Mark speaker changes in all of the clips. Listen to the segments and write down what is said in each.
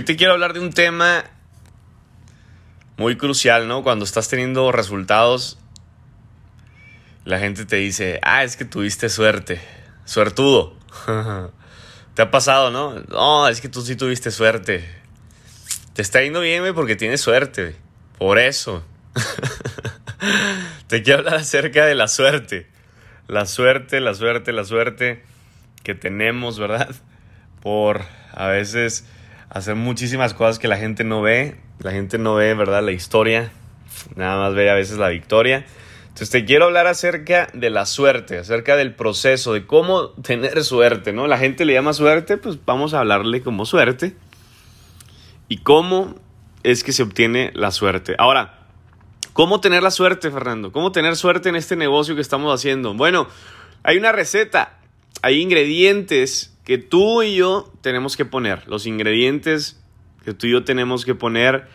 Speaker 1: Hoy te quiero hablar de un tema muy crucial, ¿no? Cuando estás teniendo resultados, la gente te dice, ah, es que tuviste suerte, suertudo. ¿Te ha pasado, no? No, es que tú sí tuviste suerte. Te está yendo bien, güey, porque tienes suerte. Por eso. te quiero hablar acerca de la suerte. La suerte, la suerte, la suerte que tenemos, ¿verdad? Por a veces hacer muchísimas cosas que la gente no ve. La gente no ve, ¿verdad? La historia. Nada más ve a veces la victoria. Entonces te quiero hablar acerca de la suerte, acerca del proceso, de cómo tener suerte, ¿no? La gente le llama suerte, pues vamos a hablarle como suerte. Y cómo es que se obtiene la suerte. Ahora, ¿cómo tener la suerte, Fernando? ¿Cómo tener suerte en este negocio que estamos haciendo? Bueno, hay una receta, hay ingredientes que tú y yo tenemos que poner. Los ingredientes que tú y yo tenemos que poner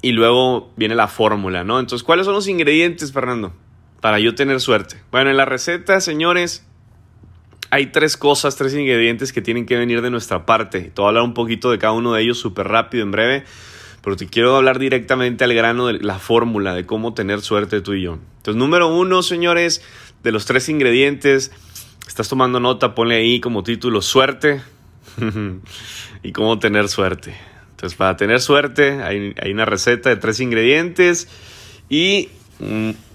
Speaker 1: y luego viene la fórmula, ¿no? Entonces, ¿cuáles son los ingredientes, Fernando? Para yo tener suerte. Bueno, en la receta, señores, hay tres cosas, tres ingredientes que tienen que venir de nuestra parte. Te voy a hablar un poquito de cada uno de ellos súper rápido, en breve, pero te quiero hablar directamente al grano de la fórmula de cómo tener suerte tú y yo. Entonces, número uno, señores, de los tres ingredientes, estás tomando nota, ponle ahí como título suerte y cómo tener suerte. Entonces, para tener suerte, hay, una receta de tres ingredientes y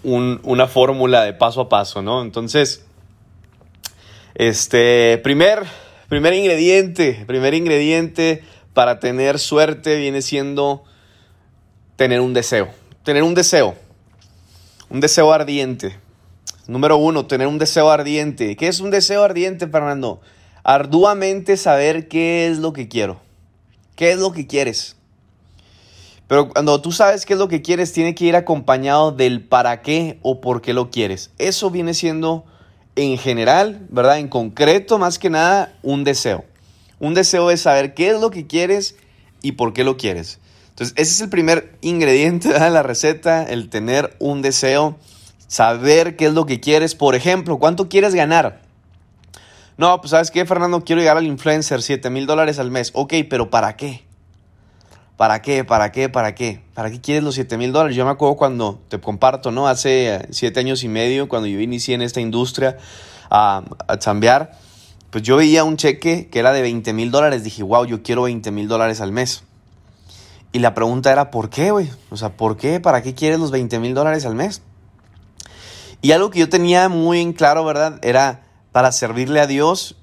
Speaker 1: una fórmula de paso a paso, ¿no? Entonces, este, primer, primer ingrediente, primer ingrediente para tener suerte viene siendo tener un deseo. Tener un deseo. Un deseo ardiente. Número uno, tener un deseo ardiente. ¿Qué es un deseo ardiente, Fernando? Arduamente saber qué es lo que quiero. ¿Qué es lo que quieres? Pero cuando tú sabes qué es lo que quieres, tiene que ir acompañado del para qué o por qué lo quieres. Eso viene siendo en general, ¿verdad? En concreto, más que nada, un deseo. Un deseo es saber qué es lo que quieres y por qué lo quieres. Entonces, ese es el primer ingrediente de la receta, el tener un deseo, saber qué es lo que quieres. Por ejemplo, ¿cuánto quieres ganar? No, pues sabes qué, Fernando, quiero llegar al influencer, 7 mil dólares al mes. Ok, pero ¿para qué? ¿Para qué? ¿Para qué? ¿Para qué? ¿Para qué quieres los 7 mil dólares? Yo me acuerdo cuando te comparto, ¿no? Hace 7 años y medio, cuando yo inicié en esta industria a, a pues yo veía un cheque que era de 20 mil dólares. Dije, wow, yo quiero 20 mil dólares al mes. Y la pregunta era, ¿por qué, güey? O sea, ¿por qué? ¿Para qué quieres los 20 mil dólares al mes? Y algo que yo tenía muy en claro, ¿verdad? Era para servirle a Dios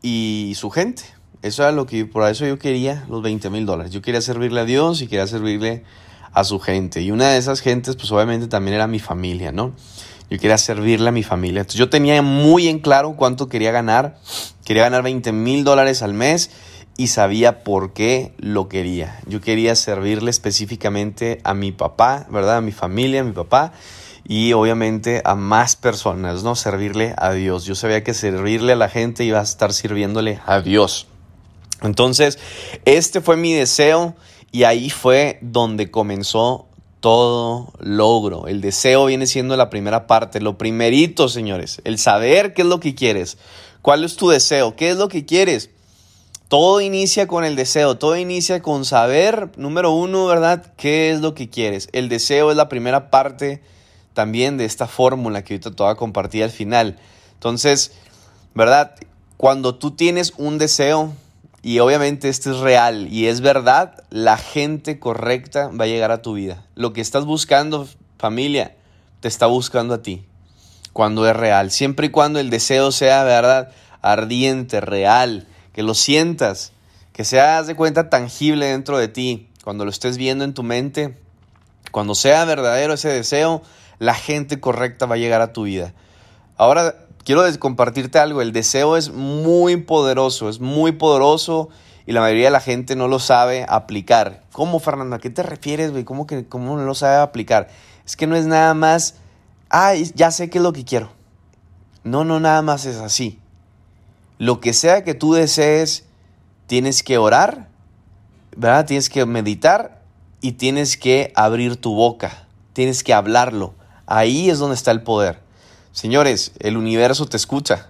Speaker 1: y su gente. Eso era lo que, por eso yo quería los 20 mil dólares. Yo quería servirle a Dios y quería servirle a su gente. Y una de esas gentes, pues obviamente también era mi familia, ¿no? Yo quería servirle a mi familia. Entonces yo tenía muy en claro cuánto quería ganar. Quería ganar 20 mil dólares al mes y sabía por qué lo quería. Yo quería servirle específicamente a mi papá, ¿verdad? A mi familia, a mi papá y obviamente a más personas, ¿no? Servirle a Dios. Yo sabía que servirle a la gente iba a estar sirviéndole a Dios. Entonces, este fue mi deseo y ahí fue donde comenzó todo logro. El deseo viene siendo la primera parte, lo primerito, señores, el saber qué es lo que quieres. ¿Cuál es tu deseo? ¿Qué es lo que quieres? Todo inicia con el deseo, todo inicia con saber, número uno, ¿verdad? ¿Qué es lo que quieres? El deseo es la primera parte también de esta fórmula que ahorita te voy a compartir al final. Entonces, ¿verdad? Cuando tú tienes un deseo, y obviamente este es real y es verdad, la gente correcta va a llegar a tu vida. Lo que estás buscando, familia, te está buscando a ti. Cuando es real. Siempre y cuando el deseo sea, ¿verdad? Ardiente, real, que lo sientas, que sea, de cuenta, tangible dentro de ti. Cuando lo estés viendo en tu mente, cuando sea verdadero ese deseo, la gente correcta va a llegar a tu vida. Ahora quiero compartirte algo, el deseo es muy poderoso, es muy poderoso y la mayoría de la gente no lo sabe aplicar. ¿Cómo, Fernando? ¿A qué te refieres, güey? ¿Cómo, que, ¿Cómo no lo sabe aplicar? Es que no es nada más, ah, ya sé qué es lo que quiero. No, no, nada más es así. Lo que sea que tú desees, tienes que orar, ¿verdad? Tienes que meditar y tienes que abrir tu boca, tienes que hablarlo. Ahí es donde está el poder. Señores, el universo te escucha,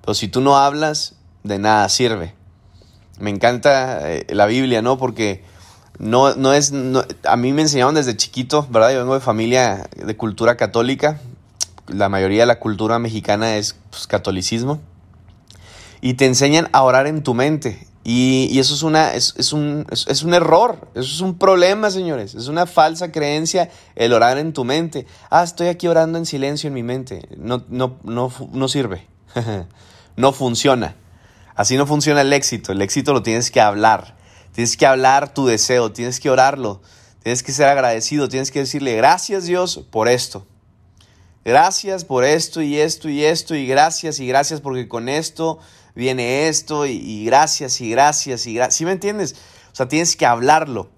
Speaker 1: pero si tú no hablas, de nada sirve. Me encanta eh, la Biblia, ¿no? Porque no, no es. a mí me enseñaron desde chiquito, ¿verdad? Yo vengo de familia de cultura católica. La mayoría de la cultura mexicana es pues, catolicismo. Y te enseñan a orar en tu mente. Y, eso es, una, es, un, es, un error, eso es un problema, señores. Es una falsa creencia el orar en tu mente. Ah, estoy aquí orando en silencio en mi mente. No, no, no, no sirve. no funciona. Así no funciona el éxito. El éxito lo tienes que hablar. Tienes que hablar tu deseo, tienes que orarlo. Tienes que ser agradecido, tienes que decirle gracias Dios por esto. Gracias por esto y esto y esto y gracias y gracias porque con esto viene esto y, gracias y gracias y gracias. ¿Sí me entiendes? O sea, tienes que hablarlo.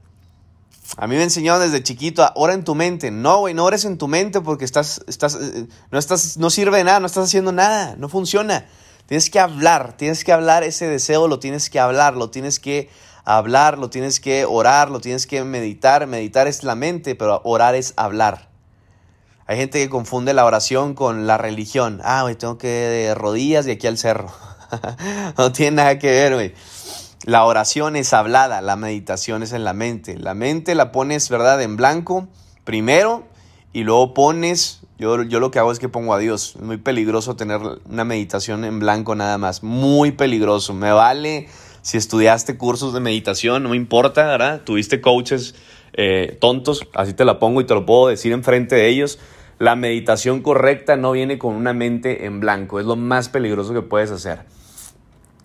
Speaker 1: A mí me enseñaron desde chiquito, ora en tu mente. No, güey, no ores en tu mente porque estás, estás, eh, no, estás, no sirve de nada, no estás haciendo nada, no funciona. Tienes que hablar, tienes que hablar ese deseo, lo tienes que hablar, lo tienes que hablar, lo tienes que orar, lo tienes que meditar. Meditar es la mente, pero orar es hablar. Hay gente que confunde la oración con la religión. Ah, güey, tengo que de rodillas y aquí al cerro. no tiene nada que ver, güey. La oración es hablada, la meditación es en la mente. La mente la pones, ¿verdad?, en blanco primero y luego pones, yo, yo lo que hago es que pongo a Dios. Es muy peligroso tener una meditación en blanco nada más. Muy peligroso. Me vale si estudiaste cursos de meditación, no me importa, ¿verdad? Tuviste coaches eh, tontos, así te la pongo y te lo puedo decir enfrente de ellos. La meditación correcta no viene con una mente en blanco, es lo más peligroso que puedes hacer.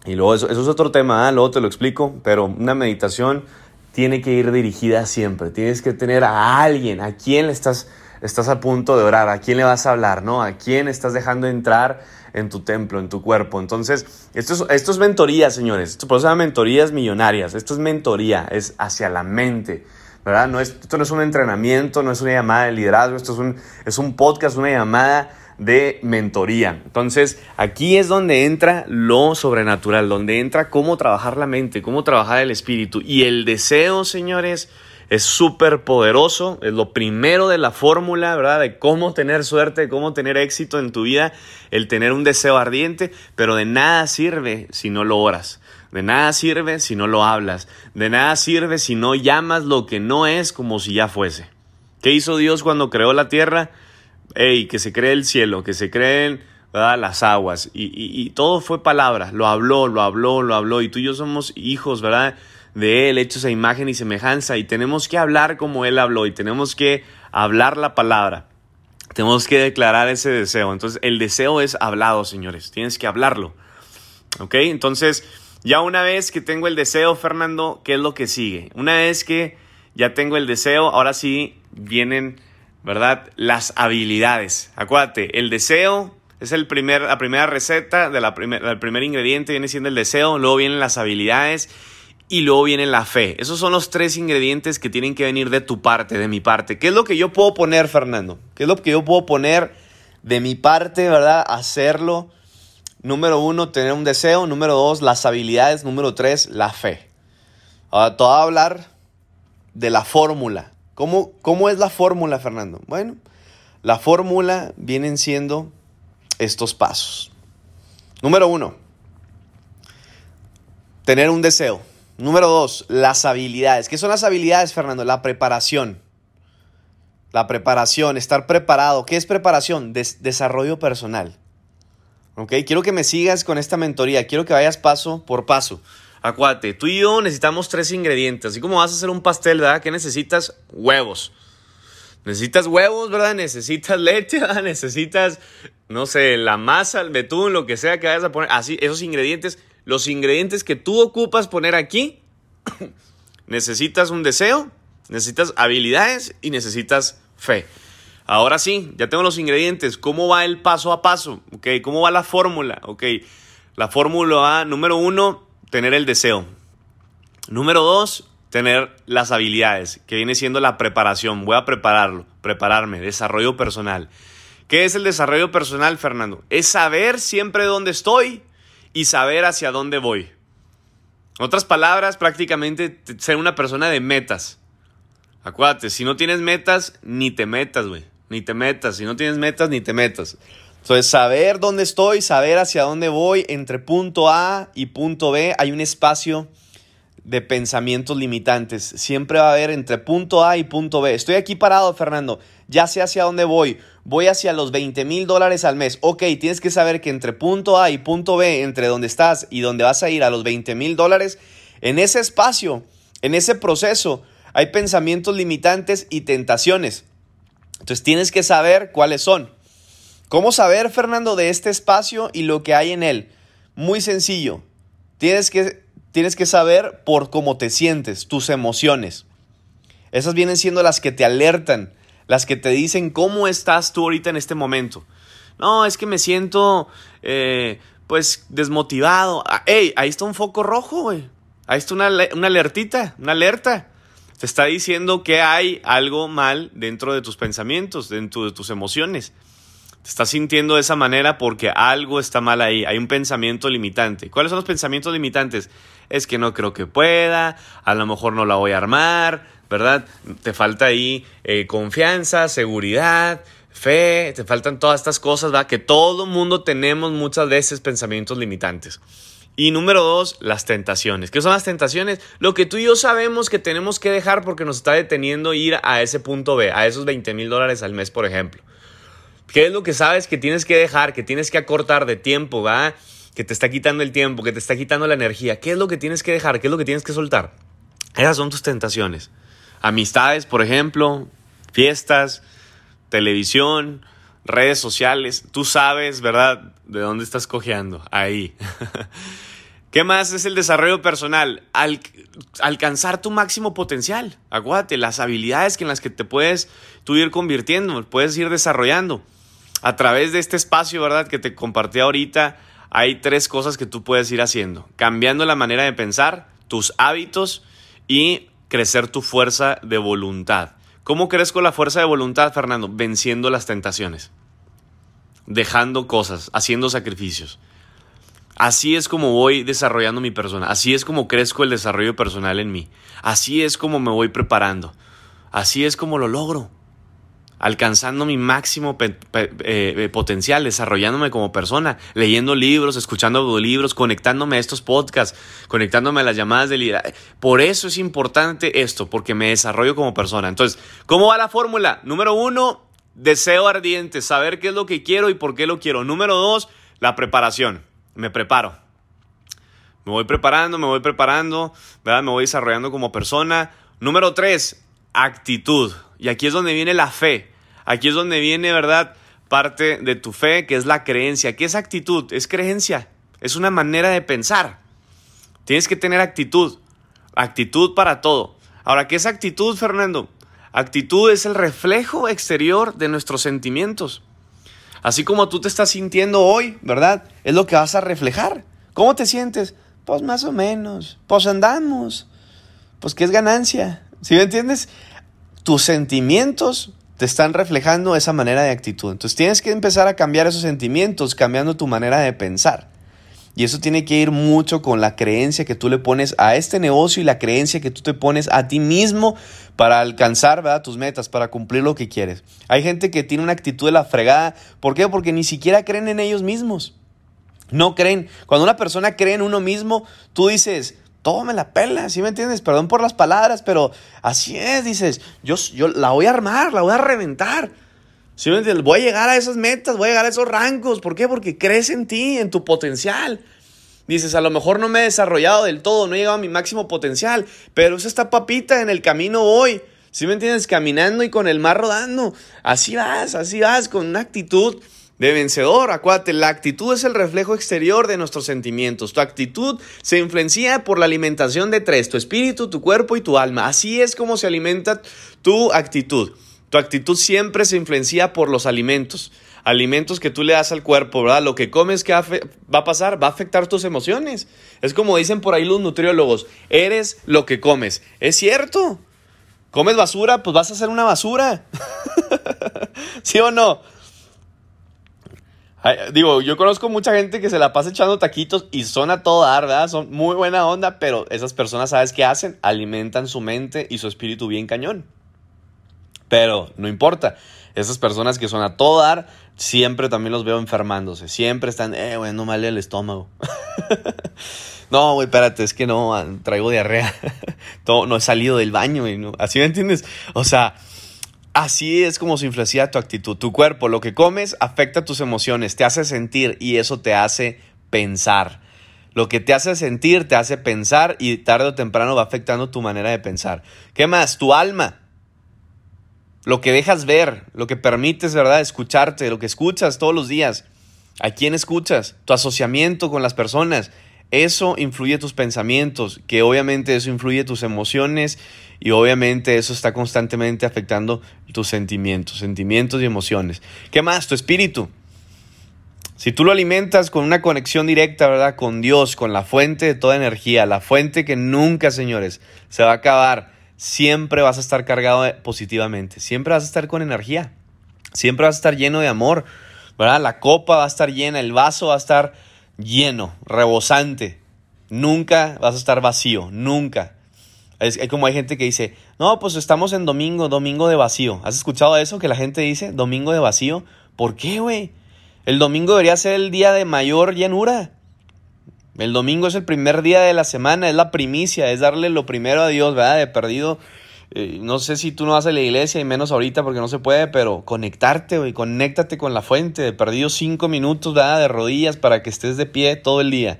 Speaker 1: Y luego eso, es otro tema, ¿ah? luego te lo explico, pero una meditación tiene que ir dirigida siempre. Tienes que tener a alguien, a quien le estás, estás a punto de orar, a quién le vas a hablar, ¿no? A quién estás dejando entrar en tu templo, en tu cuerpo. Entonces, esto es, esto es mentoría, señores. Esto se llama mentorías millonarias. Esto es mentoría, es hacia la mente. ¿verdad? No es, esto no es un entrenamiento, no es una llamada de liderazgo, esto es un, es un podcast, una llamada de mentoría. Entonces, aquí es donde entra lo sobrenatural, donde entra cómo trabajar la mente, cómo trabajar el espíritu. Y el deseo, señores, es súper poderoso, es lo primero de la fórmula, ¿verdad? De cómo tener suerte, cómo tener éxito en tu vida, el tener un deseo ardiente, pero de nada sirve si no lo oras. De nada sirve si no lo hablas. De nada sirve si no llamas lo que no es como si ya fuese. ¿Qué hizo Dios cuando creó la tierra? Ey, que se cree el cielo, que se creen las aguas. Y, y, todo fue palabra. Lo habló, lo habló, lo habló. Y tú y yo somos hijos, ¿verdad? De Él, hechos a imagen y semejanza. Y tenemos que hablar como Él habló. Y tenemos que hablar la palabra. Tenemos que declarar ese deseo. Entonces, el deseo es hablado, señores. Tienes que hablarlo. ¿Ok? Entonces, ya una vez que tengo el deseo, Fernando, ¿qué es lo que sigue? Una vez que ya tengo el deseo, ahora sí vienen ¿verdad? Las habilidades. Acuérdate, el deseo es el primer, la primera receta, de la primer, el primer ingrediente viene siendo el deseo, luego vienen las habilidades y luego viene la fe. Esos son los tres ingredientes que tienen que venir de tu parte, de mi parte. ¿Qué es lo que yo puedo poner, Fernando? ¿Qué es lo que yo puedo poner de mi parte, verdad? Hacerlo. Número uno, tener un deseo. Número dos, las habilidades. Número tres, la fe. Ahora, te voy a hablar de la fórmula ¿Cómo, es la fórmula, Fernando? Bueno, la fórmula vienen siendo estos pasos. Número uno, tener un deseo. Número dos, las habilidades. ¿Qué son las habilidades, Fernando? La preparación. La preparación, estar preparado. ¿Qué es preparación? desarrollo personal. ¿Ok? Quiero que me sigas con esta mentoría. Quiero que vayas paso por paso. Acuate, tú y yo necesitamos tres ingredientes. Así como vas a hacer un pastel, ¿verdad? ¿Qué necesitas? Huevos. Necesitas huevos, ¿verdad? Necesitas leche, ¿verdad? Necesitas, no sé, la masa, el betún, lo que sea que vayas a poner. Así, esos ingredientes, los ingredientes que tú ocupas poner aquí, necesitas un deseo, necesitas habilidades y necesitas fe. Ahora sí, ya tengo los ingredientes. ¿Cómo va el paso a paso? ¿Ok? ¿Cómo va la fórmula? ¿Ok? La fórmula número uno, tener el deseo. Número dos, tener las habilidades, que viene siendo la preparación. Voy a prepararlo, prepararme, desarrollo personal. ¿Qué es el desarrollo personal, Fernando? Es saber siempre dónde estoy y saber hacia dónde voy. Otras palabras, prácticamente ser una persona de metas. Acuérdate, si no tienes metas, ni te metas, güey. Ni te metas. Si no tienes metas, ni te metas. Entonces, saber dónde estoy, saber hacia dónde voy, entre punto A y punto B, hay un espacio de pensamientos limitantes. Siempre va a haber entre punto A y punto B. Estoy aquí parado, Fernando. Ya sé hacia dónde voy. Voy hacia los 20 mil dólares al mes. Ok, tienes que saber que entre punto A y punto B, entre donde estás y donde vas a ir a los 20 mil dólares, en ese espacio, en ese proceso, hay pensamientos limitantes y tentaciones. Entonces tienes que saber cuáles son. ¿Cómo saber, Fernando, de este espacio y lo que hay en él? Muy sencillo. Tienes que tienes que saber por cómo te sientes, tus emociones. Esas vienen siendo las que te alertan, las que te dicen cómo estás tú ahorita en este momento. No, es que me siento, eh, pues, desmotivado. Ah, ¡Ey! Ahí está un foco rojo, güey. Ahí está una, una alertita, una alerta. Te está diciendo que hay algo mal dentro de tus pensamientos, dentro de tus emociones. Te estás sintiendo de esa manera porque algo está mal ahí. Hay un pensamiento limitante. ¿Cuáles son los pensamientos limitantes? Es que no creo que pueda, a lo mejor no la voy a armar, ¿verdad? Te falta ahí eh, confianza, seguridad, fe, te faltan todas estas cosas, ¿verdad? Que todo mundo tenemos muchas veces pensamientos limitantes. Y número dos, las tentaciones. ¿Qué son las tentaciones? Lo que tú y yo sabemos que tenemos que dejar porque nos está deteniendo ir a ese punto B, a esos 20 mil dólares al mes, por ejemplo. ¿Qué es lo que sabes que tienes que dejar, que tienes que acortar de tiempo, va? Que te está quitando el tiempo, que te está quitando la energía. ¿Qué es lo que tienes que dejar? ¿Qué es lo que tienes que soltar? Esas son tus tentaciones. Amistades, por ejemplo, fiestas, televisión, redes sociales. Tú sabes, ¿verdad? De dónde estás cojeando. Ahí. ¿Qué más es el desarrollo personal? alcanzar tu máximo potencial. Aguante, las habilidades en las que te puedes tú ir convirtiendo, puedes ir desarrollando a través de este espacio, ¿verdad? Que te compartí ahorita, hay tres cosas que tú puedes ir haciendo. Cambiando la manera de pensar, tus hábitos y crecer tu fuerza de voluntad. ¿Cómo crezco la fuerza de voluntad, Fernando? Venciendo las tentaciones. Dejando cosas, haciendo sacrificios. Así es como voy desarrollando mi persona. Así es como crezco el desarrollo personal en mí. Así es como me voy preparando. Así es como lo logro alcanzando mi máximo eh, eh, potencial, desarrollándome como persona, leyendo libros, escuchando libros, conectándome a estos podcasts, conectándome a las llamadas de liderazgo. Por eso es importante esto, porque me desarrollo como persona. Entonces, ¿cómo va la fórmula? Número uno, deseo ardiente, saber qué es lo que quiero y por qué lo quiero. Número dos, la preparación. Me preparo. Me voy preparando, me voy preparando, ¿verdad? Me voy desarrollando como persona. Número tres, actitud. Y aquí es donde viene la fe. Aquí es donde viene, ¿verdad? Parte de tu fe, que es la creencia. ¿Qué es actitud? Es creencia. Es una manera de pensar. Tienes que tener actitud. Actitud para todo. Ahora, ¿qué es actitud, Fernando? Actitud es el reflejo exterior de nuestros sentimientos. Así como tú te estás sintiendo hoy, ¿verdad? Es lo que vas a reflejar. ¿Cómo te sientes? Pues más o menos. Pues andamos. Pues qué es ganancia. ¿Sí me entiendes? Tus sentimientos te están reflejando esa manera de actitud. Entonces tienes que empezar a cambiar esos sentimientos, cambiando tu manera de pensar. Y eso tiene que ir mucho con la creencia que tú le pones a este negocio y la creencia que tú te pones a ti mismo para alcanzar tus metas, para cumplir lo que quieres. Hay gente que tiene una actitud de la fregada. ¿Por qué? Porque ni siquiera creen en ellos mismos. No creen. Cuando una persona cree en uno mismo, tú dices, todo la pela, ¿sí me entiendes? Perdón por las palabras, pero así es, dices, yo, yo la voy a armar, la voy a reventar. ¿Sí me entiendes? Voy a llegar a esas metas, voy a llegar a esos rangos. ¿Por qué? Porque crees en ti, en tu potencial. Dices, a lo mejor no me he desarrollado del todo, no he llegado a mi máximo potencial, pero es esta papita en el camino hoy. ¿Sí me entiendes? Caminando y con el mar rodando. Así vas, así vas, con una actitud de vencedor. Acuérdate, la actitud es el reflejo exterior de nuestros sentimientos. Tu actitud se influencia por la alimentación de tres, tu espíritu, tu cuerpo y tu alma. Así es como se alimenta tu actitud. Tu actitud siempre se influencia por los alimentos. Alimentos que tú le das al cuerpo, ¿verdad? Lo que comes, ¿qué va a pasar? Va a afectar tus emociones. Es como dicen por ahí los nutriólogos, eres lo que comes. Es cierto. ¿Comes basura? Pues vas a ser una basura. ¿Sí o no? Digo, yo conozco mucha gente que se la pasa echando taquitos y son a todo dar, ¿verdad? Son muy buena onda, pero esas personas, ¿sabes qué hacen? Alimentan su mente y su espíritu bien cañón. Pero no importa. Esas personas que son a todo dar, siempre también los veo enfermándose. Siempre están, eh, güey, no mal el estómago. no, güey, espérate, es que no, traigo diarrea. no he salido del baño, y no. ¿Así me entiendes? O sea, así es como se influencia tu actitud. Tu cuerpo, lo que comes, afecta tus emociones, te hace sentir y eso te hace pensar. Lo que te hace sentir, te hace pensar y tarde o temprano va afectando tu manera de pensar. ¿Qué más? Tu alma lo que dejas ver, lo que permites, ¿verdad? Escucharte, lo que escuchas todos los días, a quién escuchas, tu asociamiento con las personas, eso influye tus pensamientos, que obviamente eso influye tus emociones y obviamente eso está constantemente afectando tus sentimientos, sentimientos y emociones. ¿Qué más? Tu espíritu. Si tú lo alimentas con una conexión directa, ¿verdad? Con Dios, con la fuente de toda energía, la fuente que nunca, señores, se va a acabar siempre vas a estar cargado positivamente, siempre vas a estar con energía, siempre vas a estar lleno de amor, ¿verdad? La copa va a estar llena, el vaso va a estar lleno, rebosante. Nunca vas a estar vacío, nunca. Es, como hay gente que dice, no, pues estamos en domingo, domingo de vacío. ¿Has escuchado eso que la gente dice, domingo de vacío? ¿Por qué, güey? El domingo debería ser el día de mayor llenura. El domingo es el primer día de la semana, es la primicia, es darle lo primero a Dios, ¿verdad? De perdido. Eh, no sé si tú no vas a la iglesia y menos ahorita porque no se puede, pero conectarte, güey, conéctate con la fuente. De perdido cinco minutos, ¿verdad? De rodillas para que estés de pie todo el día.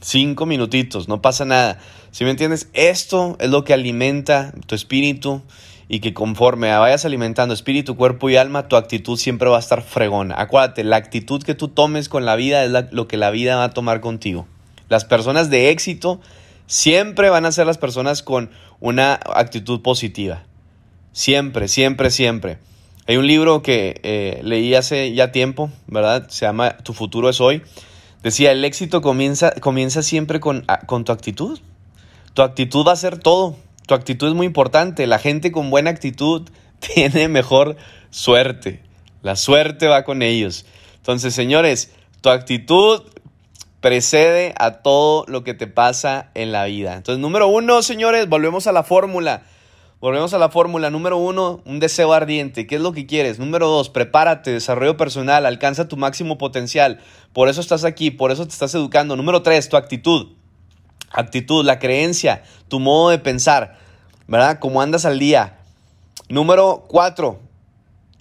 Speaker 1: Cinco minutitos, no pasa nada. Si me entiendes? Esto es lo que alimenta tu espíritu y que conforme vayas alimentando espíritu, cuerpo y alma, tu actitud siempre va a estar fregona. Acuérdate, la actitud que tú tomes con la vida es lo que la vida va a tomar contigo. Las personas de éxito siempre van a ser las personas con una actitud positiva. Siempre, siempre, siempre. Hay un libro que eh, leí hace ya tiempo, ¿verdad? Se llama Tu futuro es hoy. Decía, el éxito comienza, comienza siempre con, con tu actitud. Tu actitud va a ser todo. Tu actitud es muy importante. La gente con buena actitud tiene mejor suerte. La suerte va con ellos. Entonces, señores, tu actitud precede a todo lo que te pasa en la vida. Entonces, número uno, señores, volvemos a la fórmula. Volvemos a la fórmula. Número uno, un deseo ardiente. ¿Qué es lo que quieres? Número dos, prepárate, desarrollo personal, alcanza tu máximo potencial. Por eso estás aquí, por eso te estás educando. Número tres, tu actitud. Actitud, la creencia, tu modo de pensar, ¿verdad? Cómo andas al día. Número cuatro,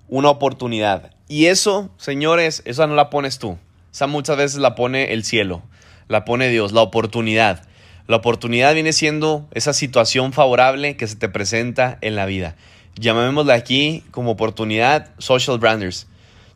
Speaker 1: una oportunidad. Y eso, señores, esa no la pones tú. Esa muchas veces la pone el cielo, la pone Dios, la oportunidad. La oportunidad viene siendo esa situación favorable que se te presenta en la vida. Llamémosla aquí como oportunidad social branders.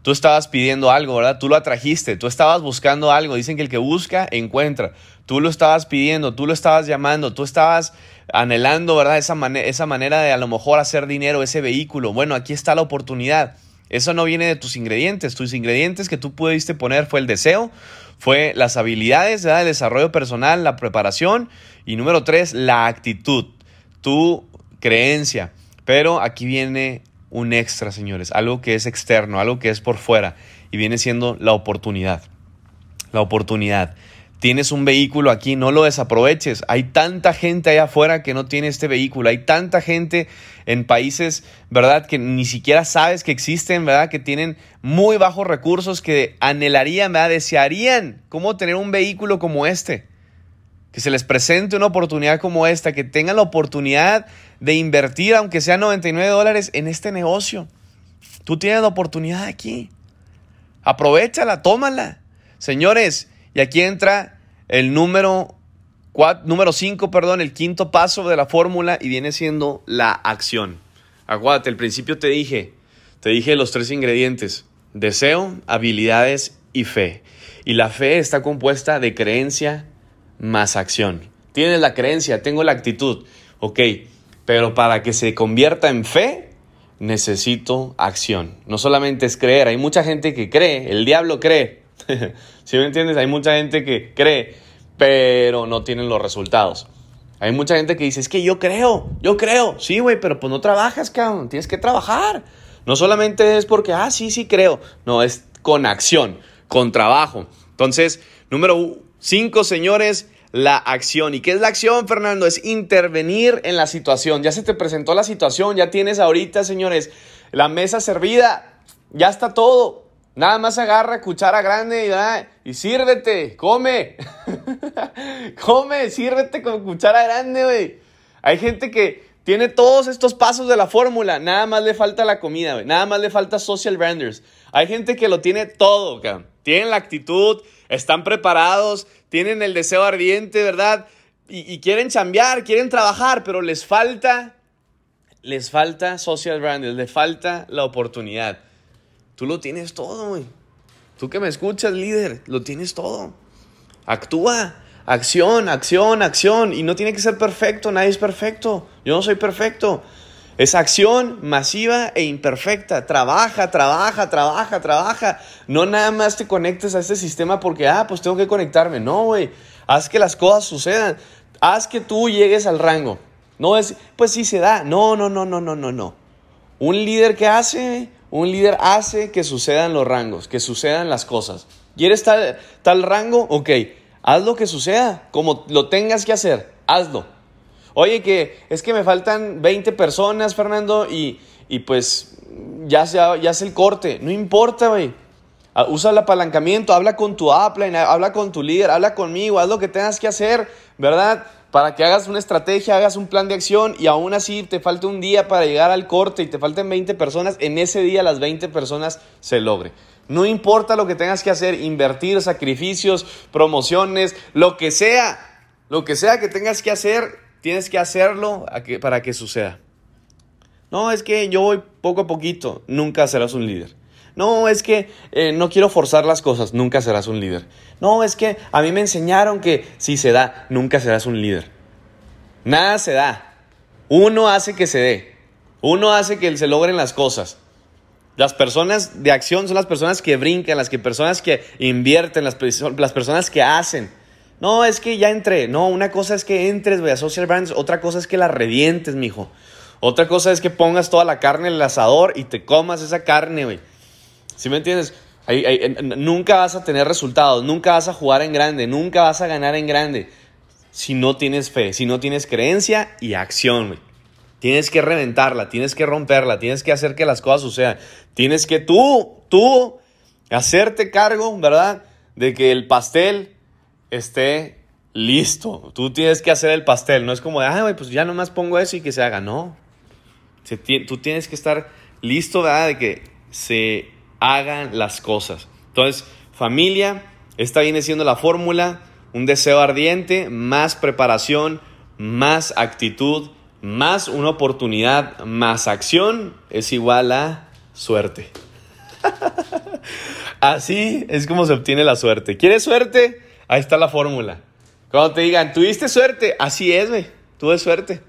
Speaker 1: Tú estabas pidiendo algo, ¿verdad? Tú lo atrajiste, tú estabas buscando algo. Dicen que el que busca, encuentra. Tú lo estabas pidiendo, tú lo estabas llamando, tú estabas anhelando, ¿verdad? Esa, esa manera de a lo mejor hacer dinero, ese vehículo. Bueno, aquí está la oportunidad. Eso no viene de tus ingredientes. Tus ingredientes que tú pudiste poner fue el deseo, fue las habilidades, el desarrollo personal, la preparación y número tres, la actitud, tu creencia. Pero aquí viene un extra, señores, algo que es externo, algo que es por fuera y viene siendo la oportunidad. La oportunidad tienes un vehículo aquí, no lo desaproveches. Hay tanta gente allá afuera que no tiene este vehículo. Hay tanta gente en países, ¿verdad? Que ni siquiera sabes que existen, ¿verdad? Que tienen muy bajos recursos, que anhelarían, ¿verdad? Desearían cómo tener un vehículo como este. Que se les presente una oportunidad como esta, que tengan la oportunidad de invertir, aunque sea 99 dólares, en este negocio. Tú tienes la oportunidad aquí. Aprovechala, tómala. Señores, y aquí entra el número número 5, perdón, el quinto paso de la fórmula y viene siendo la acción. Aguante, al principio te dije, te dije los tres ingredientes, deseo, habilidades y fe. Y la fe está compuesta de creencia más acción. Tienes la creencia, tengo la actitud, ok, pero para que se convierta en fe, necesito acción. No solamente es creer, hay mucha gente que cree, el diablo cree, ¿Sí me entiendes? Hay mucha gente que cree, pero no tienen los resultados. Hay mucha gente que dice, es que yo creo, yo creo. Sí, güey, pero pues no trabajas, cabrón. Tienes que trabajar. No solamente es porque, ah, sí, sí creo. No, es con acción, con trabajo. Entonces, número cinco, señores, la acción. ¿Y qué es la acción, Fernando? Es intervenir en la situación. Ya se te presentó la situación, ya tienes ahorita, señores, la mesa servida ya está todo. Nada más agarra cuchara grande y, sírvete, come. come, sírvete con cuchara grande, güey. Hay gente que tiene todos estos pasos de la fórmula, nada más le falta la comida. Nada más le falta social branders. Hay gente que lo tiene todo, cabrón. Tienen la actitud, están preparados, tienen el deseo ardiente, ¿verdad? Y, y quieren chambear, quieren trabajar, pero les falta, les falta social branders, les falta la oportunidad. Tú lo tienes todo, güey. Tú que me escuchas, líder, lo tienes todo. Actúa. Acción, acción, acción. Y no tiene que ser perfecto, nadie es perfecto. Yo no soy perfecto. Es acción masiva e imperfecta. Trabaja, trabaja, trabaja, trabaja. No nada más te conectes a este sistema porque, ah, pues tengo que conectarme. No, güey. Haz que las cosas sucedan. Haz que tú llegues al rango. No es, pues sí se da. No, no, no, no, no, no, no. Un líder que hace, un líder hace que sucedan los rangos, que sucedan las cosas. ¿Quieres tal, tal rango? Ok, haz lo que suceda, como lo tengas que hacer, hazlo. Oye, que es que me faltan 20 personas, Fernando, y, y pues ya se, ya el corte. No importa, güey. Ah, usa el apalancamiento, habla con tu upline, habla con tu líder, habla conmigo, haz lo que tengas que hacer, ¿verdad? Para que hagas una estrategia, hagas un plan de acción y aún así te falte un día para llegar al corte y te falten 20 personas, en ese día las 20 personas se logre. No importa lo que tengas que hacer, invertir, sacrificios, promociones, lo que sea, lo que sea que tengas que hacer, tienes que hacerlo para que suceda. No, es que yo voy poco a poquito, nunca serás un líder. No, es que eh, no quiero forzar las cosas, nunca serás un líder. No, es que a mí me enseñaron que si se da, nunca serás un líder. Nada se da. Uno hace que se dé. Uno hace que se logren las cosas. Las personas de acción son las personas que brincan, las que, personas que invierten, las, personas que hacen. No, es que ya entré. No, una cosa es que entres, a social brands, otra cosa es que la revientes, mijo. Otra cosa es que pongas toda la carne en el asador y te comas esa carne, güey. ¿Sí me entiendes? nunca vas a tener resultados, nunca vas a jugar en grande, nunca vas a ganar en grande si no tienes fe, si no tienes creencia y acción. Tienes que reventarla, tienes que romperla, tienes que hacer que las cosas sucedan. Tienes que tú, tú, hacerte cargo, ¿verdad? De que el pastel esté listo. Tú tienes que hacer el pastel. No es como de, ah, pues ya nomás pongo eso y que se haga. No. tú tienes que estar listo, ¿verdad? De que se hagan las cosas. Entonces, familia, esta viene siendo la fórmula, un deseo ardiente, más preparación, más actitud, más una oportunidad, más acción, es igual a suerte. Así es como se obtiene la suerte. ¿Quieres suerte? Ahí está la fórmula. Cuando te digan, ¿tuviste suerte? Así es, güey. Tuve suerte.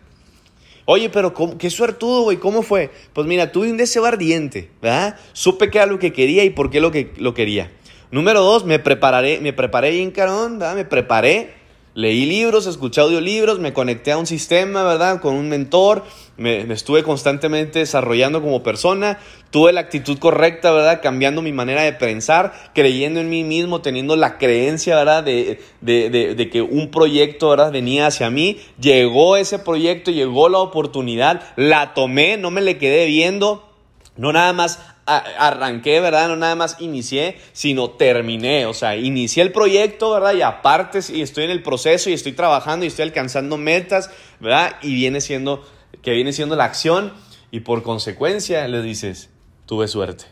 Speaker 1: Oye, pero qué suertudo, güey, ¿cómo fue? Pues mira, tuve un deseo ardiente, ¿verdad? Supe qué era lo que quería y por qué lo, que, lo quería. Número dos, me preparé, me preparé bien carón, ¿verdad? Me preparé Leí libros, escuché audiolibros, me conecté a un sistema, ¿verdad? Con un mentor, me, estuve constantemente desarrollando como persona, tuve la actitud correcta, ¿verdad? Cambiando mi manera de pensar, creyendo en mí mismo, teniendo la creencia, ¿verdad? De, de, de que un proyecto, ¿verdad? Venía hacia mí, llegó ese proyecto, llegó la oportunidad, la tomé, no me le quedé viendo, no nada más arranqué, ¿verdad? No nada más inicié, sino terminé. O sea, inicié el proyecto, ¿verdad? Y aparte y estoy en el proceso y estoy trabajando y estoy alcanzando metas, ¿verdad? Y viene siendo, que viene siendo la acción y por consecuencia le dices, tuve suerte.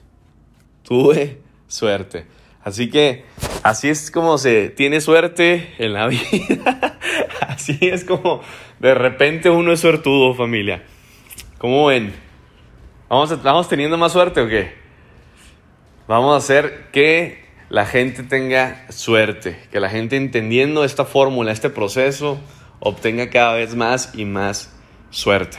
Speaker 1: Tuve suerte. Así que así es como se tiene suerte en la vida. así es como de repente uno es suertudo, familia. ¿Cómo ven? ¿Vamos, teniendo más suerte o qué? Vamos a hacer que la gente tenga suerte, que la gente entendiendo esta fórmula, este proceso, obtenga cada vez más y más suerte.